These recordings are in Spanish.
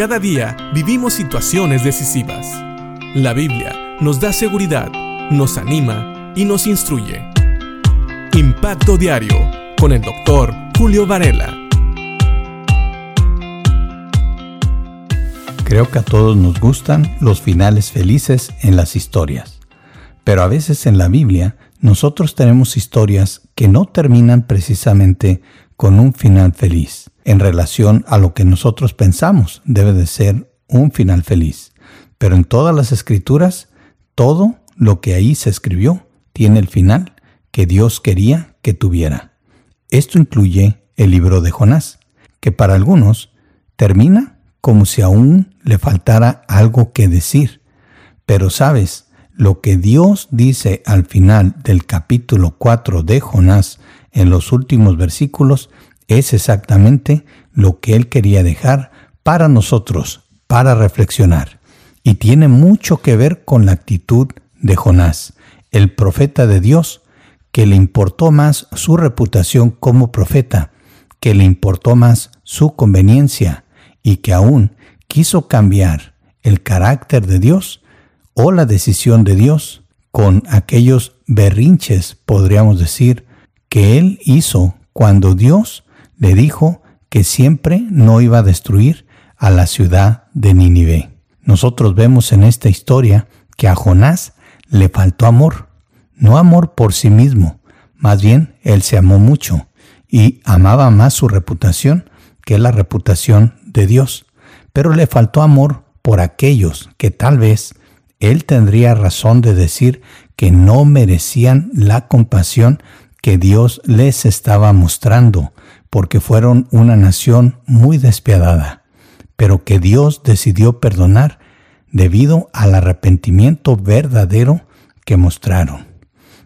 Cada día vivimos situaciones decisivas. La Biblia nos da seguridad, nos anima y nos instruye. Impacto Diario con el doctor Julio Varela. Creo que a todos nos gustan los finales felices en las historias. Pero a veces en la Biblia nosotros tenemos historias que no terminan precisamente con un final feliz en relación a lo que nosotros pensamos debe de ser un final feliz. Pero en todas las escrituras, todo lo que ahí se escribió tiene el final que Dios quería que tuviera. Esto incluye el libro de Jonás, que para algunos termina como si aún le faltara algo que decir. Pero sabes, lo que Dios dice al final del capítulo 4 de Jonás en los últimos versículos es exactamente lo que Él quería dejar para nosotros, para reflexionar. Y tiene mucho que ver con la actitud de Jonás, el profeta de Dios, que le importó más su reputación como profeta, que le importó más su conveniencia y que aún quiso cambiar el carácter de Dios o la decisión de Dios con aquellos berrinches, podríamos decir, que él hizo cuando Dios le dijo que siempre no iba a destruir a la ciudad de Nínive. Nosotros vemos en esta historia que a Jonás le faltó amor, no amor por sí mismo, más bien él se amó mucho y amaba más su reputación que la reputación de Dios, pero le faltó amor por aquellos que tal vez él tendría razón de decir que no merecían la compasión que Dios les estaba mostrando, porque fueron una nación muy despiadada, pero que Dios decidió perdonar debido al arrepentimiento verdadero que mostraron.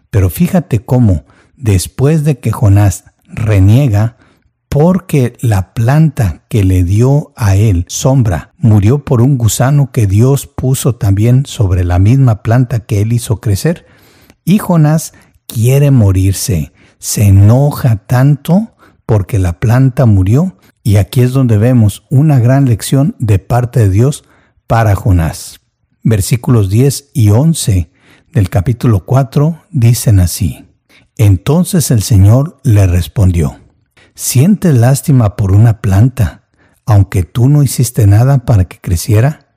Pero fíjate cómo, después de que Jonás reniega, porque la planta que le dio a él sombra murió por un gusano que Dios puso también sobre la misma planta que él hizo crecer, y Jonás quiere morirse, se enoja tanto porque la planta murió, y aquí es donde vemos una gran lección de parte de Dios para Jonás. Versículos 10 y 11 del capítulo 4 dicen así. Entonces el Señor le respondió, ¿Sientes lástima por una planta, aunque tú no hiciste nada para que creciera?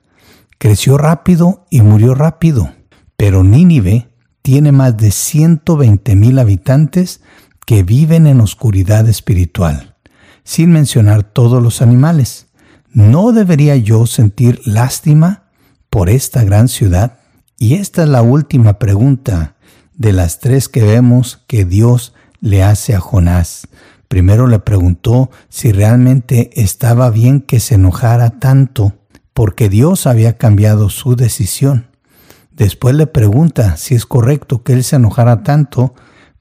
Creció rápido y murió rápido, pero Nínive tiene más de 120 mil habitantes que viven en oscuridad espiritual, sin mencionar todos los animales. ¿No debería yo sentir lástima por esta gran ciudad? Y esta es la última pregunta de las tres que vemos que Dios le hace a Jonás. Primero le preguntó si realmente estaba bien que se enojara tanto porque Dios había cambiado su decisión. Después le pregunta si es correcto que él se enojara tanto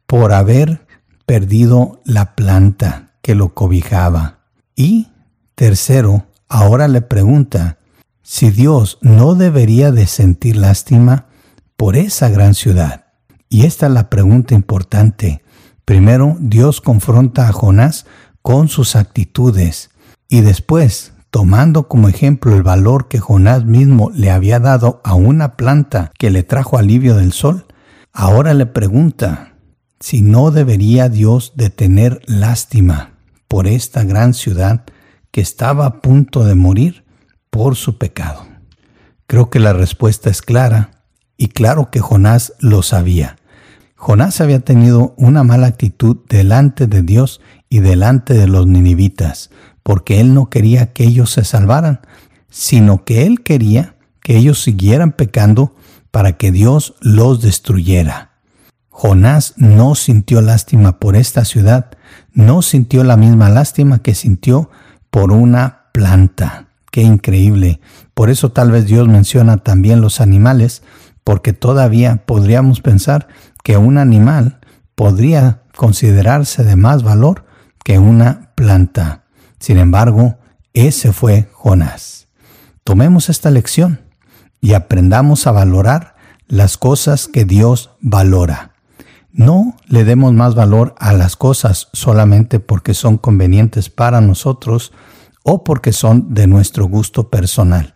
por haber perdido la planta que lo cobijaba. Y tercero, ahora le pregunta si Dios no debería de sentir lástima por esa gran ciudad. Y esta es la pregunta importante. Primero, Dios confronta a Jonás con sus actitudes y después, tomando como ejemplo el valor que Jonás mismo le había dado a una planta que le trajo alivio del sol, ahora le pregunta si no debería Dios de tener lástima por esta gran ciudad que estaba a punto de morir por su pecado. Creo que la respuesta es clara y claro que Jonás lo sabía. Jonás había tenido una mala actitud delante de Dios y delante de los ninivitas, porque él no quería que ellos se salvaran, sino que él quería que ellos siguieran pecando para que Dios los destruyera. Jonás no sintió lástima por esta ciudad, no sintió la misma lástima que sintió por una planta. Qué increíble. Por eso tal vez Dios menciona también los animales, porque todavía podríamos pensar que un animal podría considerarse de más valor que una planta. Sin embargo, ese fue Jonás. Tomemos esta lección y aprendamos a valorar las cosas que Dios valora. No le demos más valor a las cosas solamente porque son convenientes para nosotros o porque son de nuestro gusto personal,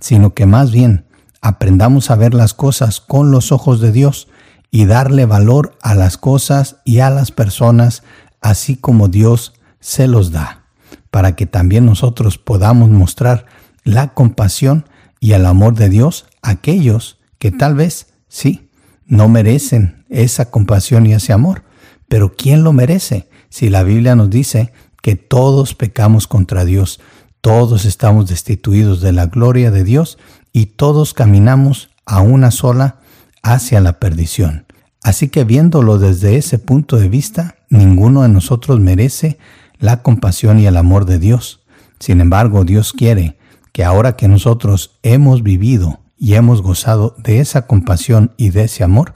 sino que más bien aprendamos a ver las cosas con los ojos de Dios y darle valor a las cosas y a las personas así como Dios se los da, para que también nosotros podamos mostrar la compasión y el amor de Dios a aquellos que tal vez, sí, no merecen esa compasión y ese amor. Pero ¿quién lo merece? Si la Biblia nos dice que todos pecamos contra Dios, todos estamos destituidos de la gloria de Dios y todos caminamos a una sola hacia la perdición. Así que viéndolo desde ese punto de vista, ninguno de nosotros merece la compasión y el amor de Dios. Sin embargo, Dios quiere que ahora que nosotros hemos vivido y hemos gozado de esa compasión y de ese amor,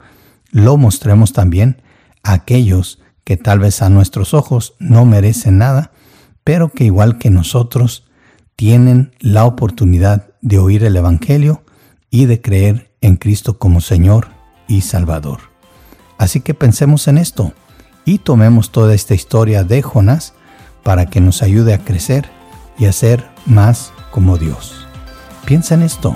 lo mostremos también a aquellos que tal vez a nuestros ojos no merecen nada, pero que igual que nosotros tienen la oportunidad de oír el Evangelio y de creer en Cristo como Señor y Salvador. Así que pensemos en esto y tomemos toda esta historia de Jonás para que nos ayude a crecer y a ser más como Dios. Piensa en esto